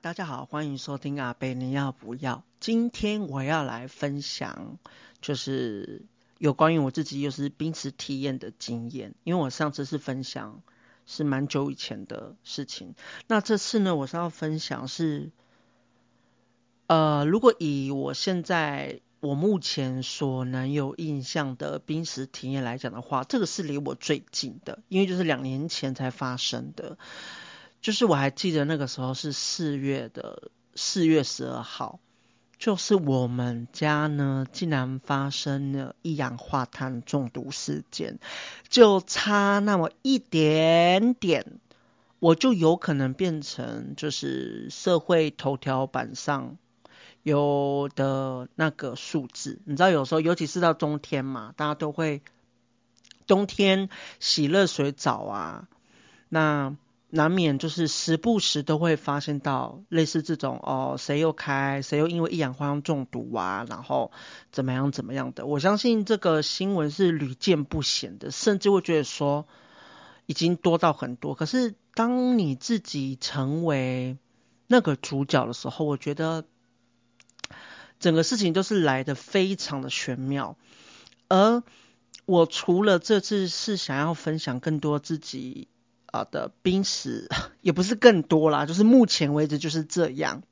大家好，欢迎收听阿贝，你要不要？今天我要来分享，就是有关于我自己又是濒死体验的经验。因为我上次是分享是蛮久以前的事情，那这次呢，我是要分享是，呃，如果以我现在我目前所能有印象的濒死体验来讲的话，这个是离我最近的，因为就是两年前才发生的。就是我还记得那个时候是四月的四月十二号，就是我们家呢竟然发生了一氧化碳中毒事件，就差那么一点点，我就有可能变成就是社会头条版上有的那个数字。你知道有时候尤其是到冬天嘛，大家都会冬天洗热水澡啊，那。难免就是时不时都会发生到类似这种哦，谁又开，谁又因为一氧化碳中毒啊，然后怎么样怎么样的。我相信这个新闻是屡见不鲜的，甚至会觉得说已经多到很多。可是当你自己成为那个主角的时候，我觉得整个事情都是来得非常的玄妙。而我除了这次是想要分享更多自己。啊的濒死也不是更多啦，就是目前为止就是这样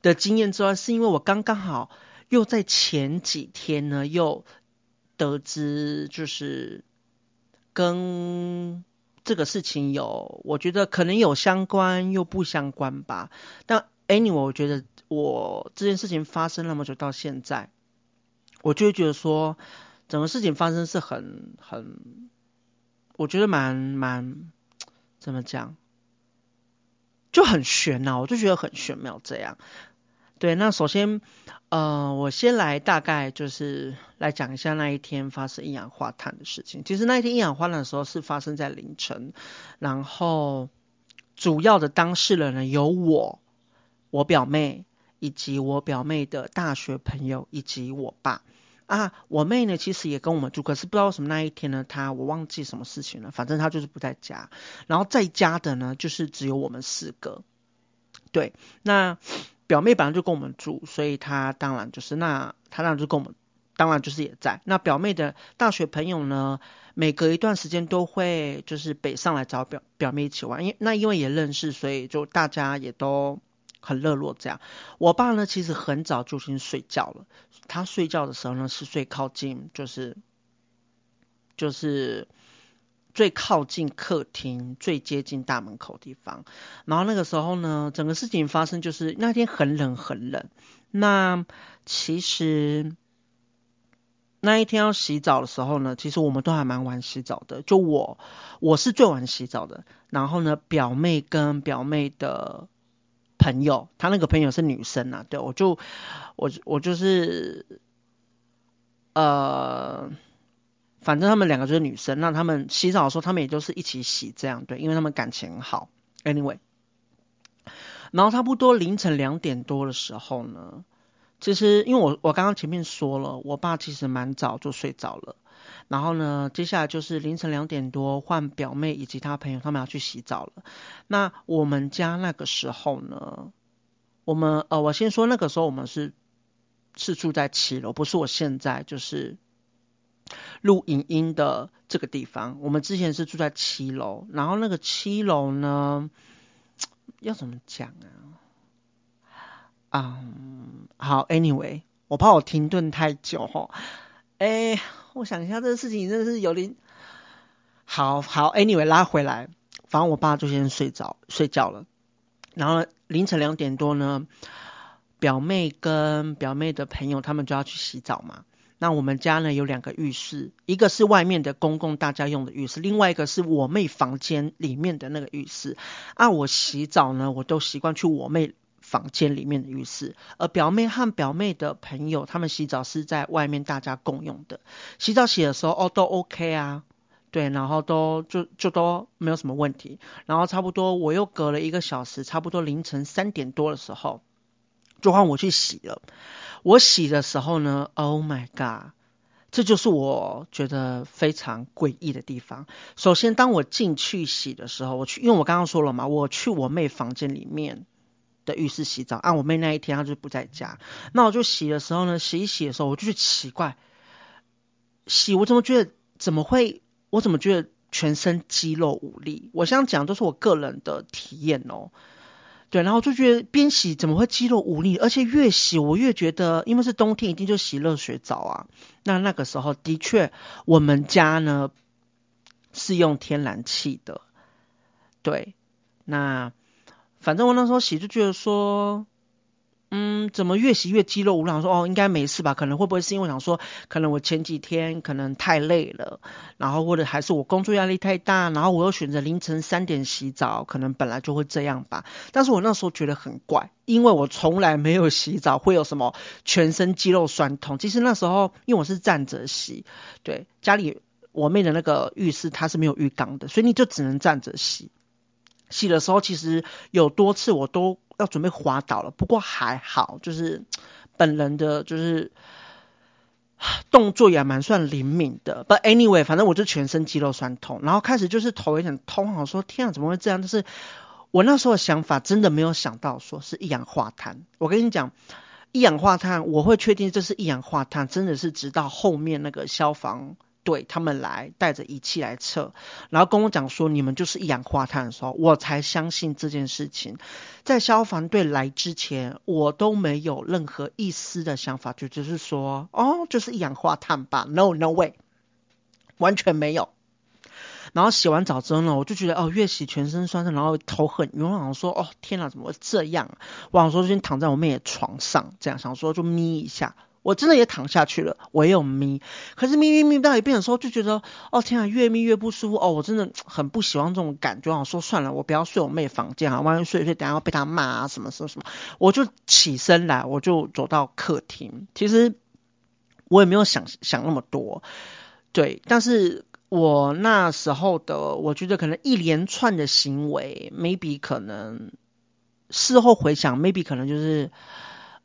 的经验之外，是因为我刚刚好又在前几天呢，又得知就是跟这个事情有，我觉得可能有相关又不相关吧。但 anyway，我觉得我这件事情发生那么久到现在，我就会觉得说整个事情发生是很很。我觉得蛮蛮怎么讲，就很玄呐、啊，我就觉得很玄妙这样。对，那首先，呃，我先来大概就是来讲一下那一天发生一氧化碳的事情。其实那一天一氧化碳的时候是发生在凌晨，然后主要的当事人呢有我、我表妹以及我表妹的大学朋友以及我爸。啊，我妹呢，其实也跟我们住，可是不知道什么那一天呢，她我忘记什么事情了，反正她就是不在家。然后在家的呢，就是只有我们四个。对，那表妹本来就跟我们住，所以她当然就是那她当然就跟我们，当然就是也在。那表妹的大学朋友呢，每隔一段时间都会就是北上来找表表妹一起玩，因那因为也认识，所以就大家也都。很热络这样，我爸呢其实很早就先睡觉了。他睡觉的时候呢是最靠近，就是就是最靠近客厅、最接近大门口地方。然后那个时候呢，整个事情发生就是那天很冷很冷。那其实那一天要洗澡的时候呢，其实我们都还蛮晚洗澡的。就我我是最晚洗澡的，然后呢表妹跟表妹的。朋友，他那个朋友是女生啊，对，我就我我就是呃，反正他们两个就是女生，那他们洗澡的时候，他们也就是一起洗这样，对，因为他们感情好。Anyway，然后差不多凌晨两点多的时候呢，其实因为我我刚刚前面说了，我爸其实蛮早就睡着了。然后呢，接下来就是凌晨两点多，换表妹以及她朋友他们要去洗澡了。那我们家那个时候呢，我们呃，我先说那个时候我们是是住在七楼，不是我现在就是录影音的这个地方。我们之前是住在七楼，然后那个七楼呢，要怎么讲啊？嗯、um，好，Anyway，我怕我停顿太久齁。哎，我想一下，这个事情真的是有点好好。Anyway，拉回来，反正我爸就先睡着睡觉了。然后凌晨两点多呢，表妹跟表妹的朋友他们就要去洗澡嘛。那我们家呢有两个浴室，一个是外面的公共大家用的浴室，另外一个是我妹房间里面的那个浴室。啊，我洗澡呢，我都习惯去我妹。房间里面的浴室，而表妹和表妹的朋友，他们洗澡是在外面大家共用的。洗澡洗的时候，哦，都 OK 啊，对，然后都就就都没有什么问题。然后差不多我又隔了一个小时，差不多凌晨三点多的时候，就换我去洗了。我洗的时候呢，Oh my God，这就是我觉得非常诡异的地方。首先，当我进去洗的时候，我去，因为我刚刚说了嘛，我去我妹房间里面。的浴室洗澡。啊，我妹那一天她就不在家，那我就洗的时候呢，洗一洗的时候，我就觉得奇怪，洗我怎么觉得怎么会，我怎么觉得全身肌肉无力？我想讲都是我个人的体验哦。对，然后就觉得边洗怎么会肌肉无力，而且越洗我越觉得，因为是冬天，一定就洗热水澡啊。那那个时候的确，我们家呢是用天然气的。对，那反正我那时候洗就觉得说。嗯，怎么越洗越肌肉无力？我说哦，应该没事吧？可能会不会是因为我想说，可能我前几天可能太累了，然后或者还是我工作压力太大，然后我又选择凌晨三点洗澡，可能本来就会这样吧。但是我那时候觉得很怪，因为我从来没有洗澡会有什么全身肌肉酸痛。其实那时候因为我是站着洗，对，家里我妹的那个浴室它是没有浴缸的，所以你就只能站着洗。洗的时候其实有多次我都。要准备滑倒了，不过还好，就是本人的，就是动作也蛮算灵敏的。But anyway，反正我就全身肌肉酸痛，然后开始就是头有点痛，我说天啊，怎么会这样？就是我那时候的想法真的没有想到说是一氧化碳。我跟你讲，一氧化碳，我会确定这是一氧化碳，真的是直到后面那个消防。对他们来带着仪器来测，然后跟我讲说，你们就是一氧化碳的时候，我才相信这件事情。在消防队来之前，我都没有任何一丝的想法，就只是说哦，就是一氧化碳吧。No no way，完全没有。然后洗完澡之后呢，我就觉得哦，越洗全身酸痛，然后头很晕。我想说哦，天哪，怎么会这样？我想说先躺在我妹的床上，这样想说就眯一下。我真的也躺下去了，我也有眯，可是眯眯眯到一半的时候，就觉得哦天啊，越眯越不舒服哦，我真的很不喜欢这种感觉。我说算了，我不要睡我妹房间啊，万一睡睡，等下要被她骂啊什么什么什么。我就起身来，我就走到客厅。其实我也没有想想那么多，对，但是我那时候的，我觉得可能一连串的行为，maybe 可能事后回想，maybe 可能就是。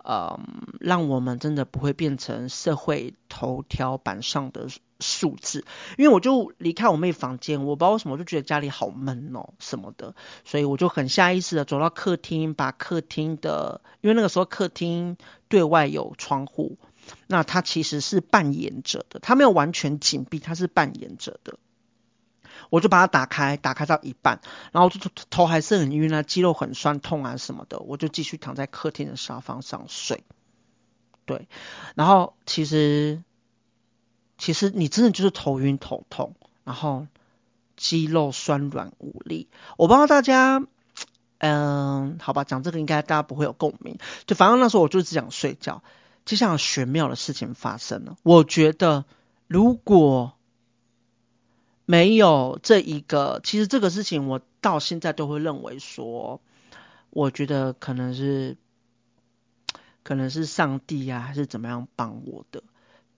嗯，让我们真的不会变成社会头条版上的数字。因为我就离开我妹房间，我不知道为什么，我就觉得家里好闷哦什么的，所以我就很下意识的走到客厅，把客厅的，因为那个时候客厅对外有窗户，那它其实是半掩着的，它没有完全紧闭，它是半掩着的。我就把它打开，打开到一半，然后就头还是很晕啊，肌肉很酸痛啊什么的，我就继续躺在客厅的沙发上睡。对，然后其实其实你真的就是头晕头痛，然后肌肉酸软无力。我不知道大家，嗯，好吧，讲这个应该大家不会有共鸣。就反正那时候我就只想睡觉。接下来玄妙的事情发生了，我觉得如果。没有这一个，其实这个事情我到现在都会认为说，我觉得可能是，可能是上帝啊，还是怎么样帮我的。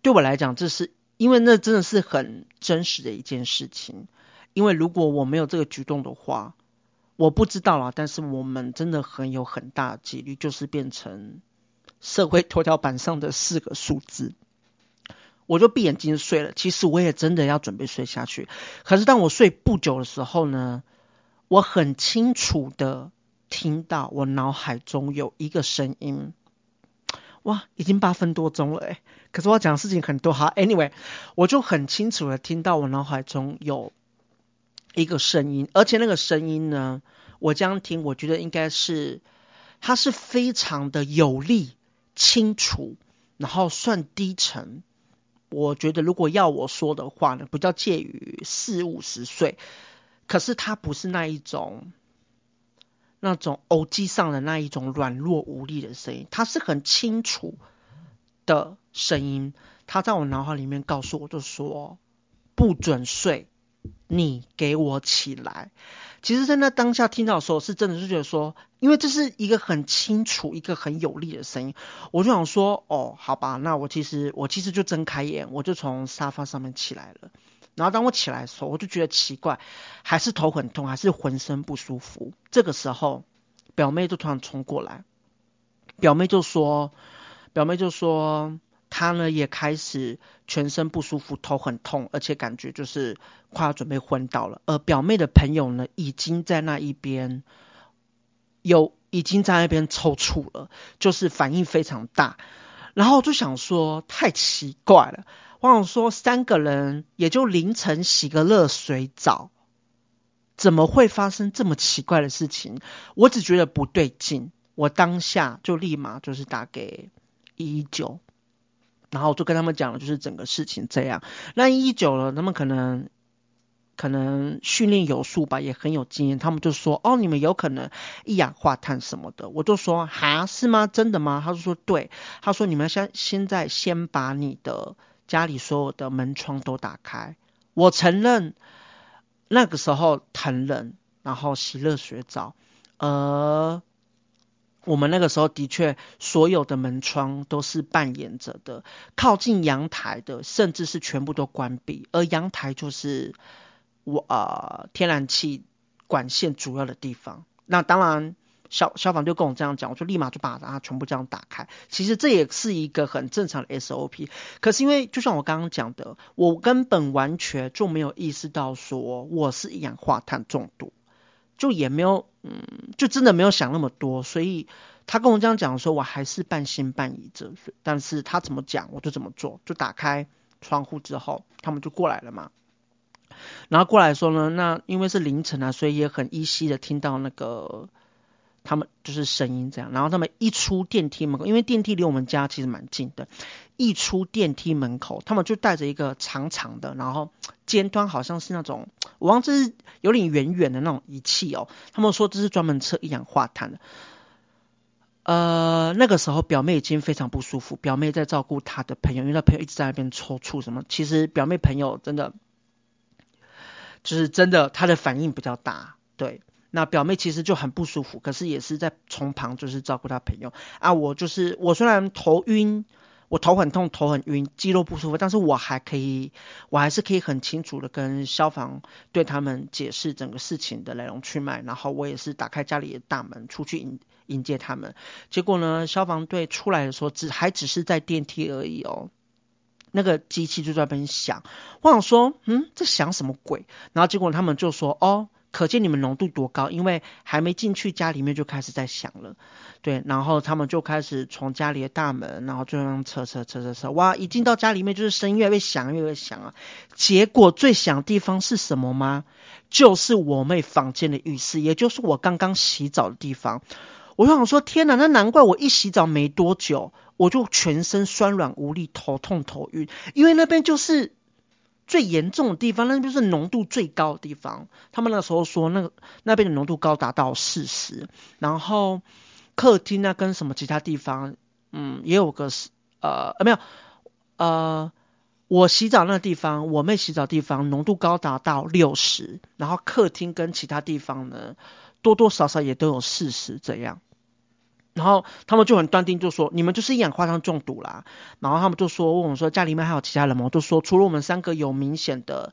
对我来讲，这是因为那真的是很真实的一件事情。因为如果我没有这个举动的话，我不知道啦，但是我们真的很有很大几率，就是变成社会头条版上的四个数字。我就闭眼睛睡了。其实我也真的要准备睡下去，可是当我睡不久的时候呢，我很清楚的听到我脑海中有一个声音。哇，已经八分多钟了诶，可是我要讲的事情很多哈。Anyway，我就很清楚的听到我脑海中有一个声音，而且那个声音呢，我这样听，我觉得应该是它是非常的有力、清楚，然后算低沉。我觉得，如果要我说的话呢，比较介于四五十岁，可是他不是那一种，那种偶机上的那一种软弱无力的声音，他是很清楚的声音。他在我脑海里面告诉我，就说不准睡，你给我起来。其实，在那当下听到的时候，是真的是觉得说，因为这是一个很清楚、一个很有力的声音，我就想说，哦，好吧，那我其实我其实就睁开眼，我就从沙发上面起来了。然后当我起来的时候，我就觉得奇怪，还是头很痛，还是浑身不舒服。这个时候，表妹就突然冲过来，表妹就说，表妹就说。他呢也开始全身不舒服，头很痛，而且感觉就是快要准备昏倒了。而表妹的朋友呢，已经在那一边有已经在那边抽搐了，就是反应非常大。然后就想说太奇怪了，我想说三个人也就凌晨洗个热水澡，怎么会发生这么奇怪的事情？我只觉得不对劲，我当下就立马就是打给一一九，然后就跟他们讲了，就是整个事情这样。那一久了，他们可能。可能训练有素吧，也很有经验。他们就说：“哦，你们有可能一氧化碳什么的。”我就说：“哈，是吗？真的吗？”他就说：“对。”他说：“你们先现在先把你的家里所有的门窗都打开。”我承认那个时候很冷，然后洗热水澡。呃，我们那个时候的确所有的门窗都是半掩着的，靠近阳台的甚至是全部都关闭，而阳台就是。我呃，天然气管线主要的地方，那当然消消防队跟我这样讲，我就立马就把它全部这样打开。其实这也是一个很正常的 SOP，可是因为就像我刚刚讲的，我根本完全就没有意识到说我是一氧化碳中毒，就也没有嗯，就真的没有想那么多，所以他跟我这样讲的时候，我还是半信半疑着。但是他怎么讲，我就怎么做，就打开窗户之后，他们就过来了嘛。然后过来说呢，那因为是凌晨啊，所以也很依稀的听到那个他们就是声音这样。然后他们一出电梯门口，因为电梯离我们家其实蛮近的，一出电梯门口，他们就带着一个长长的，然后尖端好像是那种，我忘记是有点圆圆的那种仪器哦。他们说这是专门测一氧化碳的。呃，那个时候表妹已经非常不舒服，表妹在照顾她的朋友，因为她朋友一直在那边抽搐什么。其实表妹朋友真的。就是真的，他的反应比较大，对。那表妹其实就很不舒服，可是也是在从旁就是照顾她朋友啊。我就是我虽然头晕，我头很痛，头很晕，肌肉不舒服，但是我还可以，我还是可以很清楚的跟消防对他们解释整个事情的来龙去脉。然后我也是打开家里的大门出去迎迎接他们。结果呢，消防队出来的时候，只还只是在电梯而已哦。那个机器就在那边响，我想说，嗯，这响什么鬼？然后结果他们就说，哦，可见你们浓度多高，因为还没进去家里面就开始在响了，对，然后他们就开始从家里的大门，然后就这样测测测测测，哇，一进到家里面就是声音越来越响，越来越响啊！结果最响的地方是什么吗？就是我妹房间的浴室，也就是我刚刚洗澡的地方。我想说，天哪，那难怪我一洗澡没多久。我就全身酸软无力，头痛头晕，因为那边就是最严重的地方，那边是浓度最高的地方。他们那时候说，那个那边的浓度高达到四十，然后客厅啊跟什么其他地方，嗯，也有个是呃没有呃，我洗澡那个地方，我妹洗澡地方浓度高达到六十，然后客厅跟其他地方呢，多多少少也都有四十这样。然后他们就很断定，就说你们就是一氧化碳中毒啦。然后他们就说问我说家里面还有其他人吗？我就说除了我们三个有明显的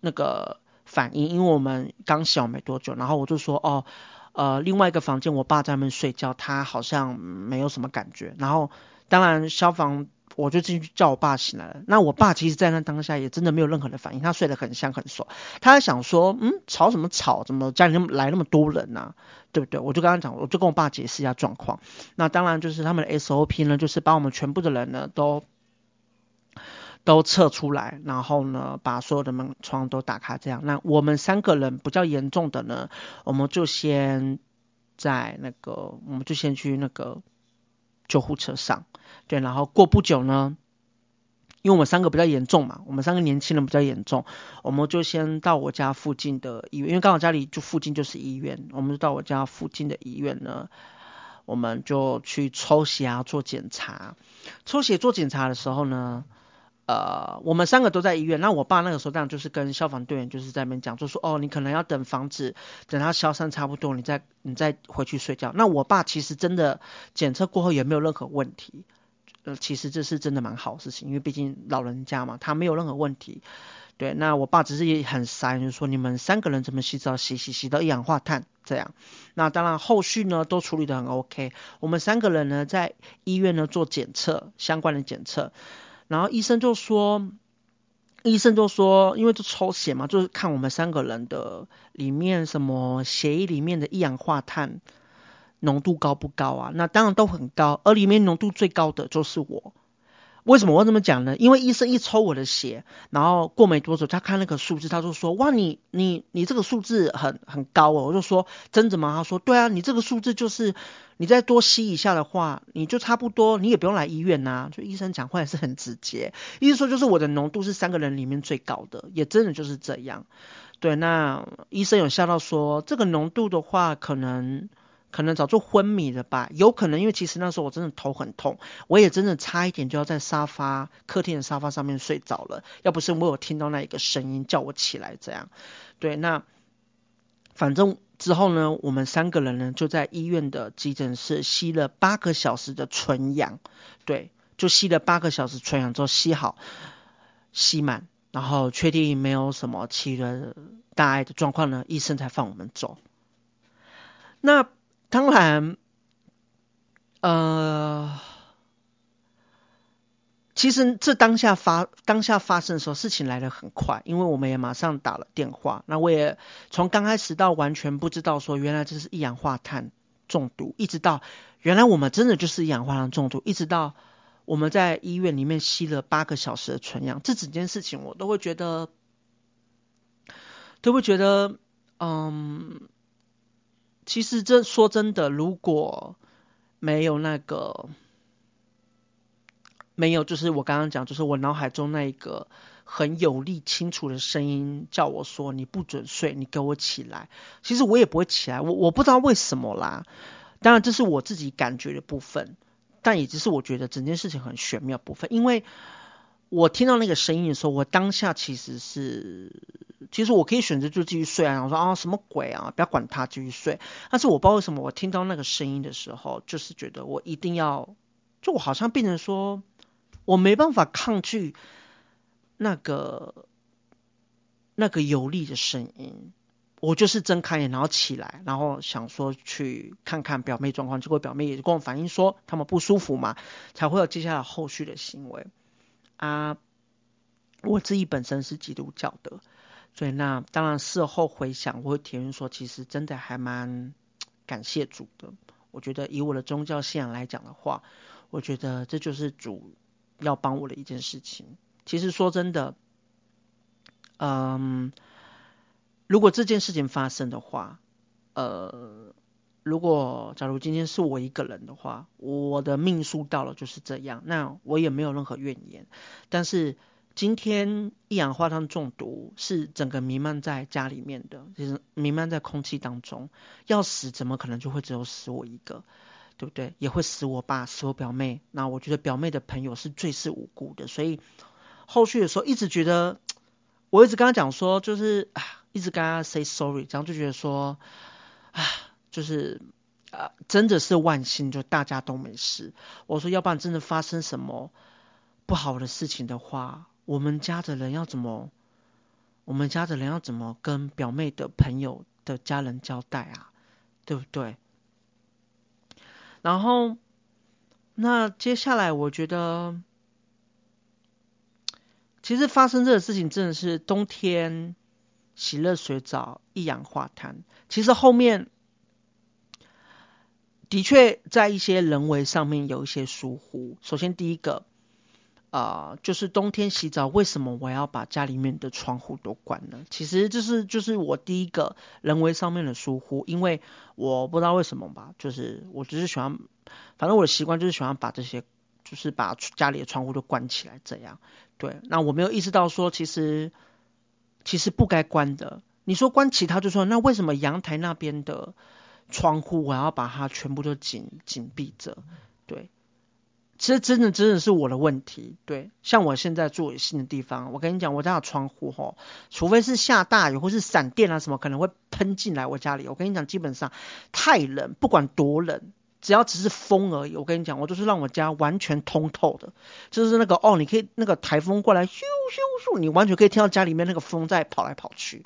那个反应，因为我们刚洗没多久。然后我就说哦，呃，另外一个房间我爸在那边睡觉，他好像没有什么感觉。然后当然消防。我就进去叫我爸醒来了。那我爸其实，在那当下也真的没有任何的反应，他睡得很香很爽。他在想说，嗯，吵什么吵？怎么家里那么来那么多人呢、对不对？我就跟他讲，我就跟我爸解释一下状况。那当然就是他们的 SOP 呢，就是把我们全部的人呢都都撤出来，然后呢把所有的门窗都打开，这样。那我们三个人比较严重的呢，我们就先在那个，我们就先去那个。救护车上，对，然后过不久呢，因为我们三个比较严重嘛，我们三个年轻人比较严重，我们就先到我家附近的医院，因为刚好家里就附近就是医院，我们就到我家附近的医院呢，我们就去抽血啊，做检查。抽血做检查的时候呢。呃，我们三个都在医院。那我爸那个时候这样，就是跟消防队员就是在那边讲，就说哦，你可能要等房子等它消散差不多，你再你再回去睡觉。那我爸其实真的检测过后也没有任何问题。呃，其实这是真的蛮好事情，因为毕竟老人家嘛，他没有任何问题。对，那我爸只是也很傻，就是说你们三个人怎么洗澡洗洗洗到一氧化碳这样。那当然后续呢都处理得很 OK。我们三个人呢在医院呢做检测，相关的检测。然后医生就说，医生就说，因为就抽血嘛，就是看我们三个人的里面什么血液里面的一氧化碳浓度高不高啊？那当然都很高，而里面浓度最高的就是我。为什么我这么讲呢？因为医生一抽我的血，然后过没多久，他看那个数字，他就说：“哇，你你你这个数字很很高哦。”我就说：“真的吗？”他说：“对啊，你这个数字就是你再多吸一下的话，你就差不多，你也不用来医院呐、啊。”就医生讲话也是很直接，意思说就是我的浓度是三个人里面最高的，也真的就是这样。对，那医生有笑到说，这个浓度的话，可能。可能早就昏迷了吧，有可能，因为其实那时候我真的头很痛，我也真的差一点就要在沙发客厅的沙发上面睡着了，要不是我有听到那一个声音叫我起来，这样，对，那反正之后呢，我们三个人呢就在医院的急诊室吸了八个小时的纯氧，对，就吸了八个小时纯氧之后吸好，吸满，然后确定没有什么其他大碍的状况呢，医生才放我们走。那。当然，呃，其实这当下发当下发生的时候，事情来得很快，因为我们也马上打了电话。那我也从刚开始到完全不知道说原来这是一氧化碳中毒，一直到原来我们真的就是一氧化碳中毒，一直到我们在医院里面吸了八个小时的纯氧，这整件事情我都会觉得，都会觉得，嗯。其实这说真的，如果没有那个，没有就是我刚刚讲，就是我脑海中那一个很有力、清楚的声音叫我说：“你不准睡，你给我起来。”其实我也不会起来，我我不知道为什么啦。当然这是我自己感觉的部分，但也只是我觉得整件事情很玄妙部分，因为。我听到那个声音的时候，我当下其实是，其实我可以选择就继续睡啊。我说啊，什么鬼啊，不要管他，继续睡。但是我不知道为什么，我听到那个声音的时候，就是觉得我一定要，就我好像变成说，我没办法抗拒那个那个有力的声音。我就是睁开眼，然后起来，然后想说去看看表妹状况。结果表妹也跟我反映说，他们不舒服嘛，才会有接下来后续的行为。啊，我自己本身是基督教的，所以那当然事后回想，我会体验说，其实真的还蛮感谢主的。我觉得以我的宗教信仰来讲的话，我觉得这就是主要帮我的一件事情。其实说真的，嗯，如果这件事情发生的话，呃。如果假如今天是我一个人的话，我的命数到了就是这样，那我也没有任何怨言。但是今天一氧化碳中毒是整个弥漫在家里面的，就是弥漫在空气当中，要死怎么可能就会只有死我一个，对不对？也会死我爸，死我表妹。那我觉得表妹的朋友是最是无辜的，所以后续的时候一直觉得，我一直跟他讲说，就是啊，一直跟他 say sorry，这样就觉得说啊。就是，呃，真的是万幸，就大家都没事。我说，要不然真的发生什么不好的事情的话，我们家的人要怎么？我们家的人要怎么跟表妹的朋友的家人交代啊？对不对？然后，那接下来我觉得，其实发生这个事情真的是冬天洗热水澡一氧化碳，其实后面。的确，在一些人为上面有一些疏忽。首先，第一个，啊、就是冬天洗澡，为什么我要把家里面的窗户都关了？其实这是就是我第一个人为上面的疏忽，因为我不知道为什么吧，就是我只是喜欢，反正我的习惯就是喜欢把这些，就是把家里的窗户都关起来，这样。对，那我没有意识到说，其实其实不该关的。你说关其他就说，那为什么阳台那边的？窗户我要把它全部都紧紧闭着，对，其实真的真的是我的问题，对，像我现在住新的地方，我跟你讲，我家的窗户吼，除非是下大雨或是闪电啊什么，可能会喷进来我家里，我跟你讲，基本上太冷，不管多冷。只要只是风而已，我跟你讲，我就是让我家完全通透的，就是那个哦，你可以那个台风过来，咻咻咻，你完全可以听到家里面那个风在跑来跑去。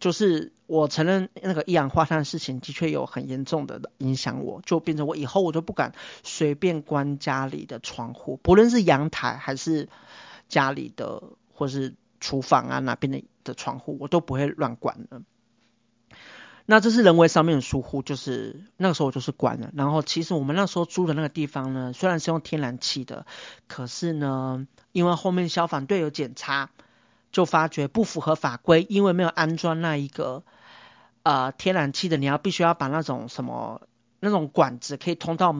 就是我承认那个一氧化碳的事情的确有很严重的影响我，就变成我以后我都不敢随便关家里的窗户，不论是阳台还是家里的或是厨房啊那边的的窗户，我都不会乱关的。那这是人为上面的疏忽，就是那个时候我就是关了。然后其实我们那时候租的那个地方呢，虽然是用天然气的，可是呢，因为后面消防队有检查，就发觉不符合法规，因为没有安装那一个呃天然气的，你要必须要把那种什么那种管子可以通到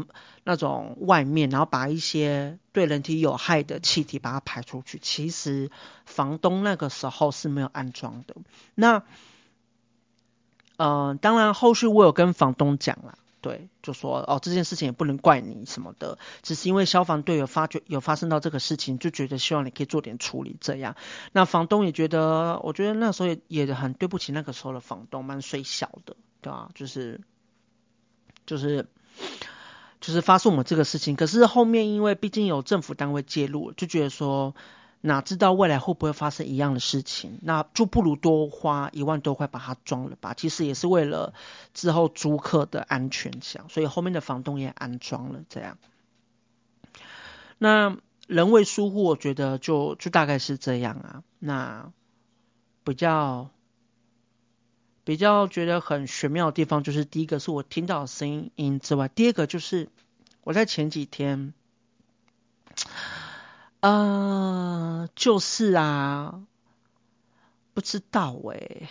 那种外面，然后把一些对人体有害的气体把它排出去。其实房东那个时候是没有安装的。那嗯，当然，后续我有跟房东讲了，对，就说哦，这件事情也不能怪你什么的，只是因为消防队有发觉有发生到这个事情，就觉得希望你可以做点处理这样。那房东也觉得，我觉得那时候也很对不起那个时候的房东，蛮衰小的，对吧？就是就是就是发生我们这个事情，可是后面因为毕竟有政府单位介入，就觉得说。哪知道未来会不会发生一样的事情？那就不如多花一万多块把它装了吧。其实也是为了之后租客的安全想，所以后面的房东也安装了这样。那人为疏忽，我觉得就就大概是这样啊。那比较比较觉得很玄妙的地方，就是第一个是我听到声音之外，第二个就是我在前几天。呃，就是啊，不知道诶、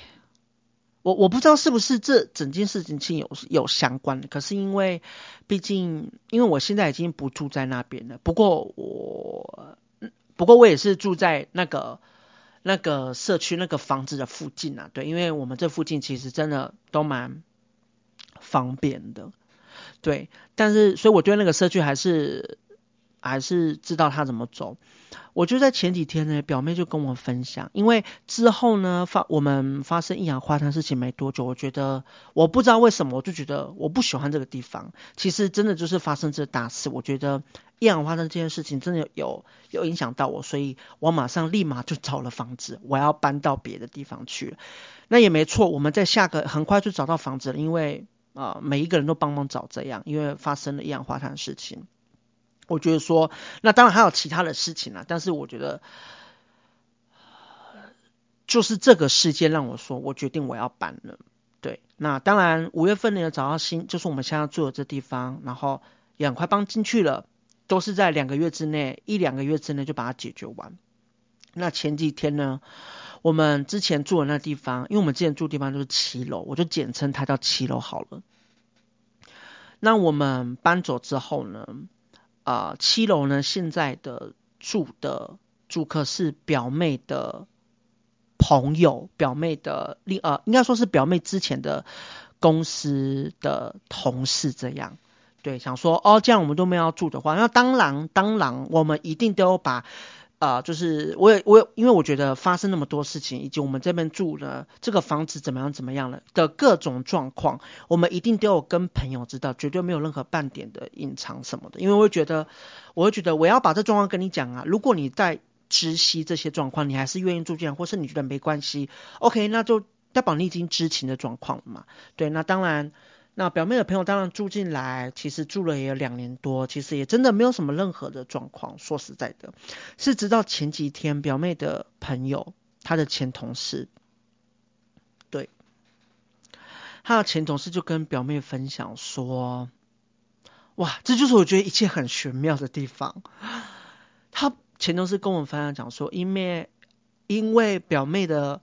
我我不知道是不是这整件事情是有有相关的，可是因为毕竟因为我现在已经不住在那边了，不过我不过我也是住在那个那个社区那个房子的附近啊，对，因为我们这附近其实真的都蛮方便的，对，但是所以我对那个社区还是。还是知道他怎么走，我就在前几天呢，表妹就跟我分享，因为之后呢发我们发生一氧化碳事情没多久，我觉得我不知道为什么，我就觉得我不喜欢这个地方。其实真的就是发生这大事，我觉得一氧化碳这件事情真的有有影响到我，所以我马上立马就找了房子，我要搬到别的地方去。那也没错，我们在下个很快就找到房子了，因为啊、每一个人都帮忙找这样，因为发生了一氧化碳事情。我觉得说，那当然还有其他的事情啦，但是我觉得，就是这个事件让我说，我决定我要搬了。对，那当然五月份呢找到新，就是我们现在住的这地方，然后也很快搬进去了，都是在两个月之内，一两个月之内就把它解决完。那前几天呢，我们之前住的那地方，因为我们之前住的地方就是七楼，我就简称它叫七楼好了。那我们搬走之后呢？啊、七楼呢，现在的住的住客是表妹的朋友，表妹的另呃，应该说是表妹之前的公司的同事这样。对，想说哦，这样我们都没有要住的话，那当然当然，我们一定都要把。啊、就是我也我也，因为我觉得发生那么多事情，以及我们这边住的这个房子怎么样怎么样了的各种状况，我们一定都有跟朋友知道，绝对没有任何半点的隐藏什么的。因为我会觉得，我会觉得我要把这状况跟你讲啊。如果你在知悉这些状况，你还是愿意住进来，或是你觉得没关系，OK，那就代表你已经知情的状况了嘛。对，那当然。那表妹的朋友当然住进来，其实住了也有两年多，其实也真的没有什么任何的状况。说实在的，是直到前几天，表妹的朋友，她的前同事，对，他的前同事就跟表妹分享说，哇，这就是我觉得一切很玄妙的地方。他前同事跟我们分享讲说，因为因为表妹的。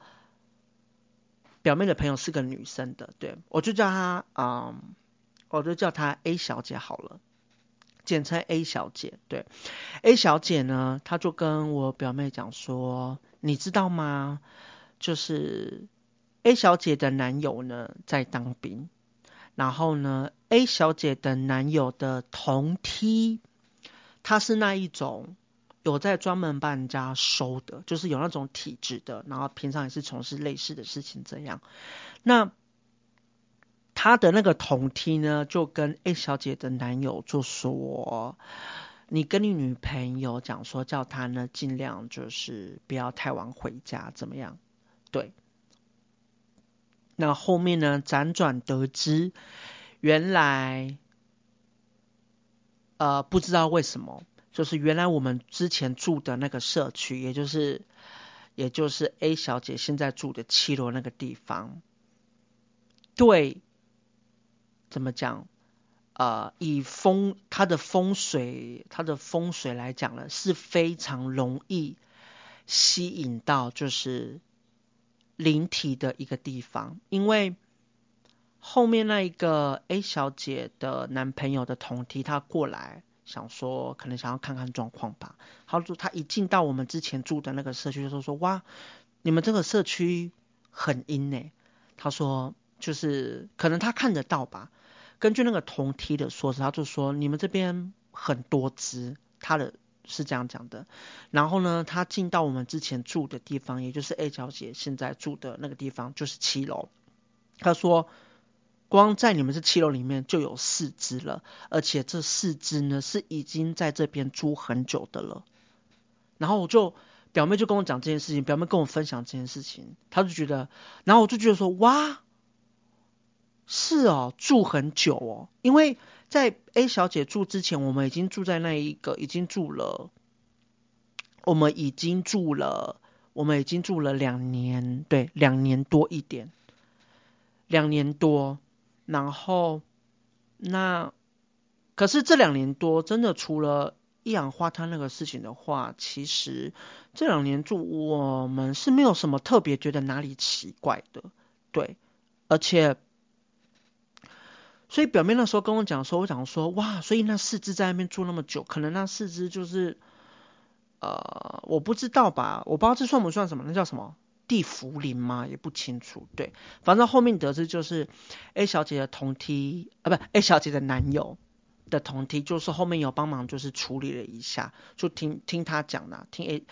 表妹的朋友是个女生的，对，我就叫她，嗯，我就叫她 A 小姐好了，简称 A 小姐。对，A 小姐呢，她就跟我表妹讲说，你知道吗？就是 A 小姐的男友呢在当兵，然后呢，A 小姐的男友的同梯，他是那一种。有在专门帮人家收的，就是有那种体质的，然后平常也是从事类似的事情这样。那他的那个同梯呢，就跟 A 小姐的男友就说：“你跟你女朋友讲说，叫他呢尽量就是不要太晚回家，怎么样？”对。那后面呢，辗转得知，原来呃不知道为什么。就是原来我们之前住的那个社区，也就是也就是 A 小姐现在住的七楼那个地方，对，怎么讲？呃，以风它的风水，它的风水来讲呢，是非常容易吸引到就是灵体的一个地方，因为后面那一个 A 小姐的男朋友的同梯，他过来想说，可能想要看看状况吧。他说他一进到我们之前住的那个社区，就说说哇，你们这个社区很阴呢。他说就是可能他看得到吧。根据那个同梯的说辞，他就说你们这边很多只，他的是这样讲的。然后呢，他进到我们之前住的地方，也就是 A 小姐现在住的那个地方，就是七楼。他说，光在你们这七楼里面就有四只了，而且这四只呢是已经在这边住很久的了。然后我就表妹就跟我讲这件事情，表妹跟我分享这件事情，他就觉得，然后我就觉得说，哇。是哦，住很久哦，因为在 A 小姐住之前，我们已经住在那一个，已经住了，我们已经住了，我们已经住了两年，对，两年多一点，两年多，然后那可是这两年多，真的除了一氧化碳那个事情的话，其实这两年住我们是没有什么特别觉得哪里奇怪的，对，而且。所以表妹那时候跟我讲说，我讲说哇，所以那四只在那边住那么久，可能那四只就是，呃，我不知道吧，我不知道这算不算什么，那叫什么地缚灵吗？也不清楚。对，反正后面得知就是 A 小姐的同梯啊，不 A 小姐的男友的同梯，就是后面有帮忙就是处理了一下，就听听他讲啦，听 A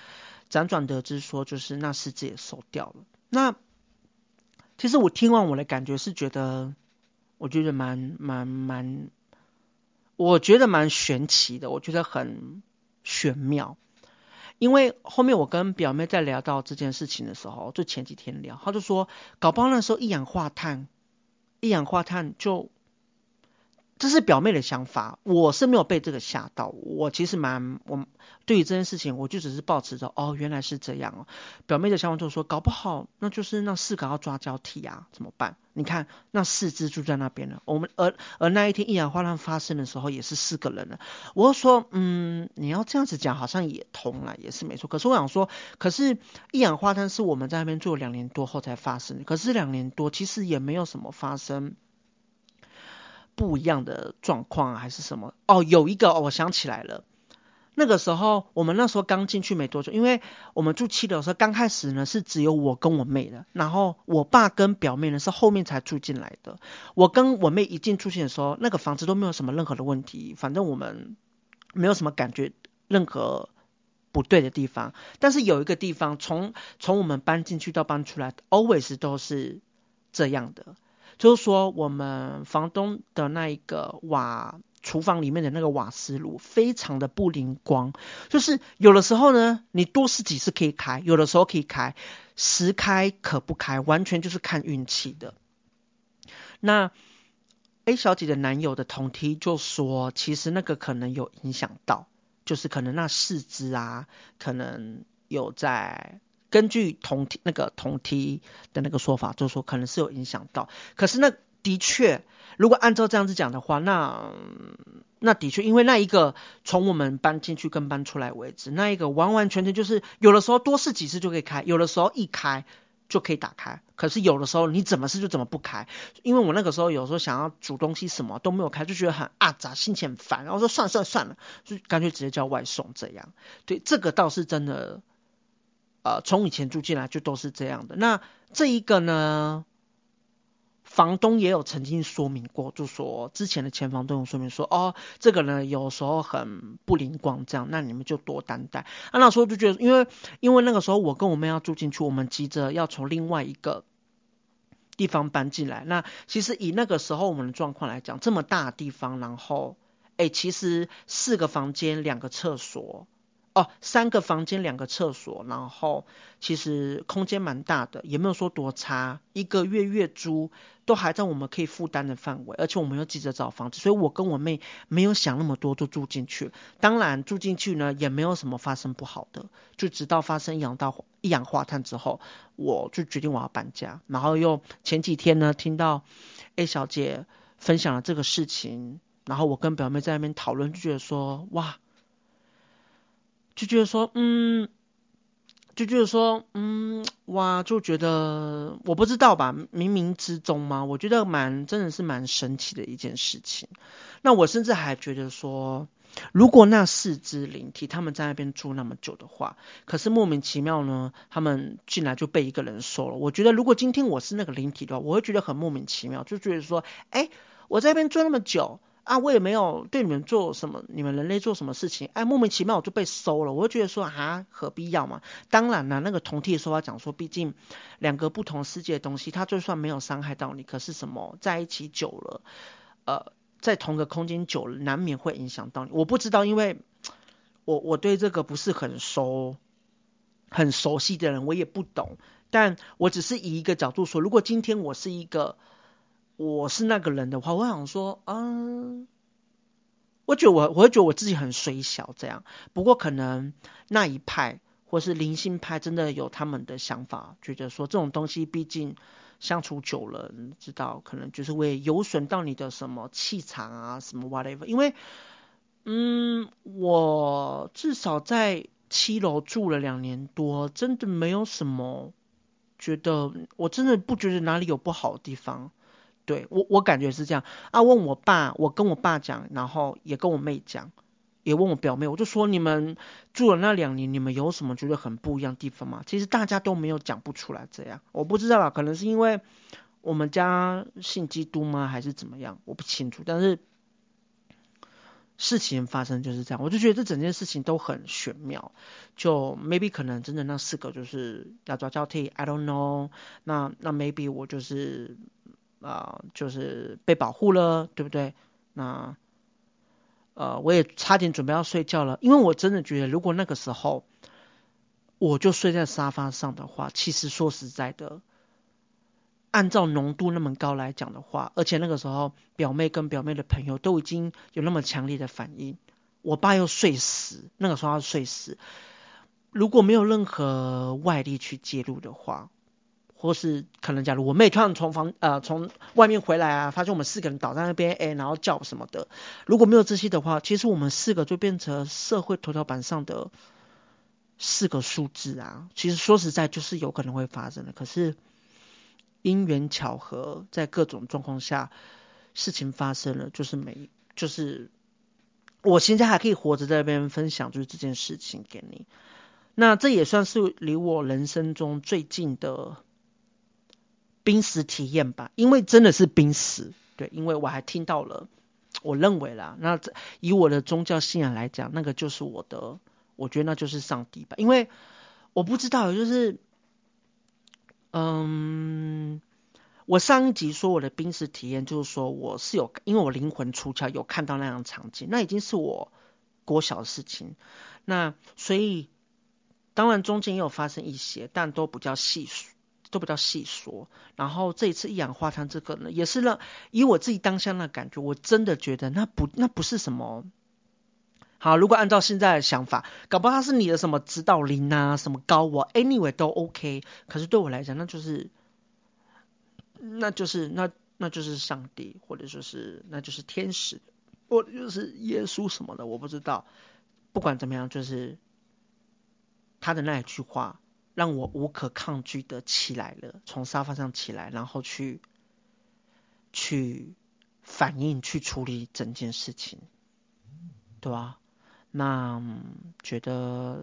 辗转得知说就是那四只也收掉了。那其实我听完我的感觉是觉得。我觉得蛮蛮蛮，我觉得蛮玄奇的，我觉得很玄妙。因为后面我跟表妹在聊到这件事情的时候，就前几天聊，她就说，搞不好那时候一氧化碳，一氧化碳就。这是表妹的想法，我是没有被这个吓到。我其实蛮，我对于这件事情，我就只是抱持着，哦，原来是这样哦。表妹的想法就是说，搞不好那就是那四个要抓交替啊，怎么办？你看那四只住在那边了，我们而而那一天一氧化碳发生的时候也是四个人了。我说，嗯，你要这样子讲，好像也通了，也是没错。可是我想说，可是一氧化碳是我们在那边住两年多后才发生，可是两年多其实也没有什么发生。不一样的状况还是什么？哦，有一个，我想起来了。那个时候，我们那时候刚进去没多久，因为我们住七楼的时候，刚开始呢是只有我跟我妹的，然后我爸跟表妹呢是后面才住进来的。我跟我妹一进出去的时候，那个房子都没有什么任何的问题，反正我们没有什么感觉任何不对的地方。但是有一个地方，从从我们搬进去到搬出来，always 都是这样的。就是说，我们房东的那一个瓦厨房里面的那个瓦斯炉非常的不灵光，就是有的时候呢，你多试几次可以开，有的时候可以开，时开可不开，完全就是看运气的。那 A 小姐的男友的同梯就说，其实那个可能有影响到，就是可能那四肢啊，可能有在。根据同梯那个同梯的那个说法，就是说可能是有影响到。可是那的确，如果按照这样子讲的话，那那的确，因为那一个从我们搬进去跟搬出来为止，那一个完完全全就是有的时候多试几次就可以开，有的时候一开就可以打开。可是有的时候你怎么试就怎么不开，因为我那个时候有时候想要煮东西什么都没有开，就觉得很阿杂，心情很烦，然后说算了算了算了，就干脆直接叫外送这样。对，这个倒是真的。呃，从以前住进来就都是这样的。那这一个呢，房东也有曾经说明过，就说之前的前房东有说明说，哦，这个呢有时候很不灵光，这样，那你们就多担待。啊，那时候就觉得，因为因为那个时候我跟我妹要住进去，我们急着要从另外一个地方搬进来。那其实以那个时候我们的状况来讲，这么大的地方，然后，哎，其实四个房间，两个厕所。哦，三个房间，两个厕所，然后其实空间蛮大的，也没有说多差，一个月月租都还在我们可以负担的范围，而且我们又急着找房子，所以我跟我妹没有想那么多就住进去。当然住进去呢，也没有什么发生不好的，就直到发生一氧到一氧化碳之后，我就决定我要搬家，然后又前几天呢听到 A 小姐分享了这个事情，然后我跟表妹在那边讨论，就觉得说哇，就觉得说嗯。就觉得说，嗯，哇，就觉得我不知道吧，冥冥之中嘛，我觉得蛮真的是蛮神奇的一件事情。那我甚至还觉得说，如果那四只灵体他们在那边住那么久的话，可是莫名其妙呢，他们进来就被一个人收了。我觉得如果今天我是那个灵体的话，我会觉得很莫名其妙，就觉得说，哎，我在那边住那么久。啊，我也没有对你们做什么，你们人类做什么事情，哎，莫名其妙我就被收了，我就觉得说啊，何必要嘛？当然了，那个同梯说话讲说，毕竟两个不同世界的东西，它就算没有伤害到你，可是什么在一起久了，呃，在同个空间久了，难免会影响到你。我不知道，因为我我对这个不是很熟、很熟悉的人，我也不懂。但我只是以一个角度说，如果今天我是一个。我是那个人的话，我想说，嗯，我觉得我我会觉得我自己很水小这样。不过可能那一派或是灵性派真的有他们的想法，觉得说这种东西毕竟相处久了，你知道可能就是会有损到你的什么气场啊，什么 whatever。因为，嗯，我至少在七楼住了两年多，真的没有什么觉得，我真的不觉得哪里有不好的地方。对我，我感觉是这样啊。问我爸，我跟我爸讲，然后也跟我妹讲，也问我表妹，我就说你们住了那两年，你们有什么觉得很不一样的地方吗？其实大家都没有讲不出来这样，我不知道啦，可能是因为我们家信基督吗，还是怎么样，我不清楚。但是事情发生就是这样，我就觉得这整件事情都很玄妙。就 maybe 可能真的那四个就是要抓交替，I don't know 那。那那 maybe 我就是。啊、就是被保护了，对不对？那呃，我也差点准备要睡觉了，因为我真的觉得，如果那个时候我就睡在沙发上的话，其实说实在的，按照浓度那么高来讲的话，而且那个时候表妹跟表妹的朋友都已经有那么强烈的反应，我爸又睡死，那个时候要睡死，如果没有任何外力去介入的话。或是可能，假如我妹突然从房呃从外面回来啊，发现我们四个人倒在那边，哎，然后叫什么的，如果没有这些的话，其实我们四个就变成社会头条版上的四个数字啊。其实说实在，就是有可能会发生的。可是因缘巧合，在各种状况下，事情发生了，就是没，就是我现在还可以活着在那边分享，就是这件事情给你。那这也算是离我人生中最近的。濒死体验吧，因为真的是濒死，对，因为我还听到了，我认为啦，那以我的宗教信仰来讲，那个就是我的，我觉得那就是上帝吧，因为我不知道，就是，嗯，我上一集说我的濒死体验，就是说我是有，因为我灵魂出窍，有看到那样的场景，那已经是我国小的事情，那所以当然中间也有发生一些，但都不叫细数。都比较细说，然后这一次一氧化碳这个呢，也是让以我自己当下的感觉，我真的觉得那不那不是什么好。如果按照现在的想法，搞不好他是你的什么指导灵啊，什么高我，anyway 都 OK。可是对我来讲，那就是那就是那那就是上帝，或者说是那就是天使，或者就是耶稣什么的，我不知道。不管怎么样，就是他的那一句话。让我无可抗拒的起来了，从沙发上起来，然后去去反应、去处理整件事情，对吧？那觉得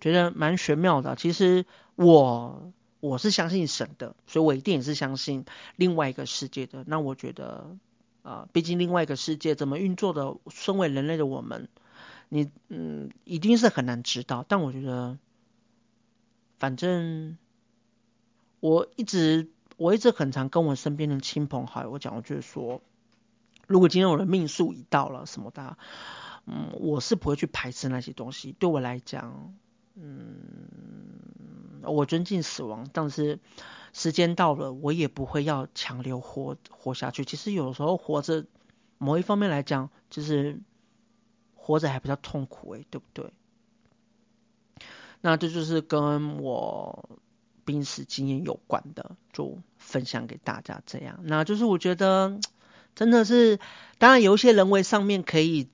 觉得蛮玄妙的。其实我我是相信神的，所以我一定也是相信另外一个世界的。那我觉得啊，呃，毕竟另外一个世界怎么运作的，身为人类的我们，你嗯，一定是很难知道。但我觉得。反正我一直我一直很常跟我身边的亲朋好友我讲，我就是说，如果今天我的命数已到了什么的，嗯，我是不会去排斥那些东西。对我来讲，嗯，我尊敬死亡，但是时间到了，我也不会要强留活活下去。其实有时候活着，某一方面来讲，就是活着还比较痛苦，诶，对不对？那这就是跟我濒死经验有关的，就分享给大家。这样，那就是我觉得真的是，当然有一些人为上面可以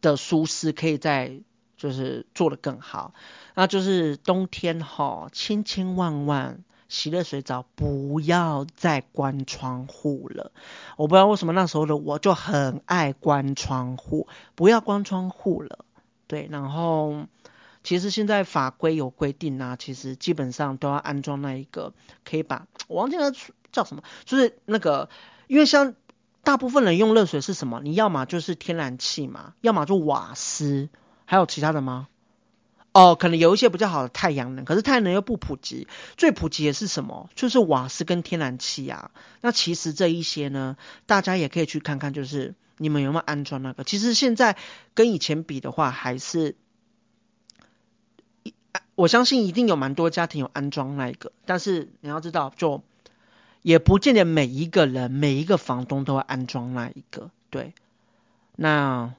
的舒适，可以在就是做得更好。那就是冬天哈，千千万万洗热水澡不要再关窗户了。我不知道为什么那时候的我就很爱关窗户，不要关窗户了。对，然后。其实现在法规有规定啊，其实基本上都要安装那一个，可以把我忘记叫什么，就是那个，因为像大部分人用热水是什么？你要么就是天然气嘛，要么就瓦斯，还有其他的吗？哦，可能有一些比较好的太阳能，可是太阳能又不普及，最普及的是什么？就是瓦斯跟天然气啊。那其实这一些呢，大家也可以去看看，就是你们有没有安装那个？其实现在跟以前比的话，还是。我相信一定有蛮多家庭有安装那一个，但是你要知道，就也不见得每一个人、每一个房东都会安装那一个。对，那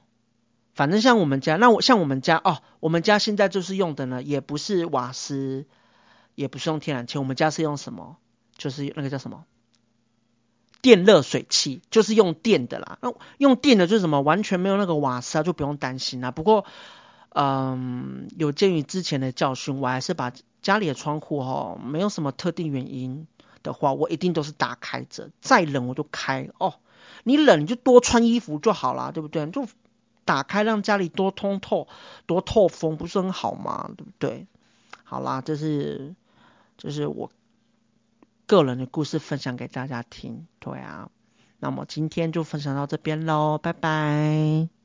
反正像我们家，那我像我们家哦，我们家现在就是用的呢，也不是瓦斯，也不是用天然气，我们家是用什么？就是那个叫什么电热水器，就是用电的啦。那用电的就是什么？完全没有那个瓦斯啊，就不用担心啦。不过。嗯，有鉴于之前的教训，我还是把家里的窗户哦，没有什么特定原因的话，我一定都是打开着，再冷我就开哦。你冷就多穿衣服就好啦，对不对？就打开让家里多通透，多透风，不是很好吗？对不对？好啦，这是这是我个人的故事分享给大家听，对啊。那么今天就分享到这边喽，拜拜。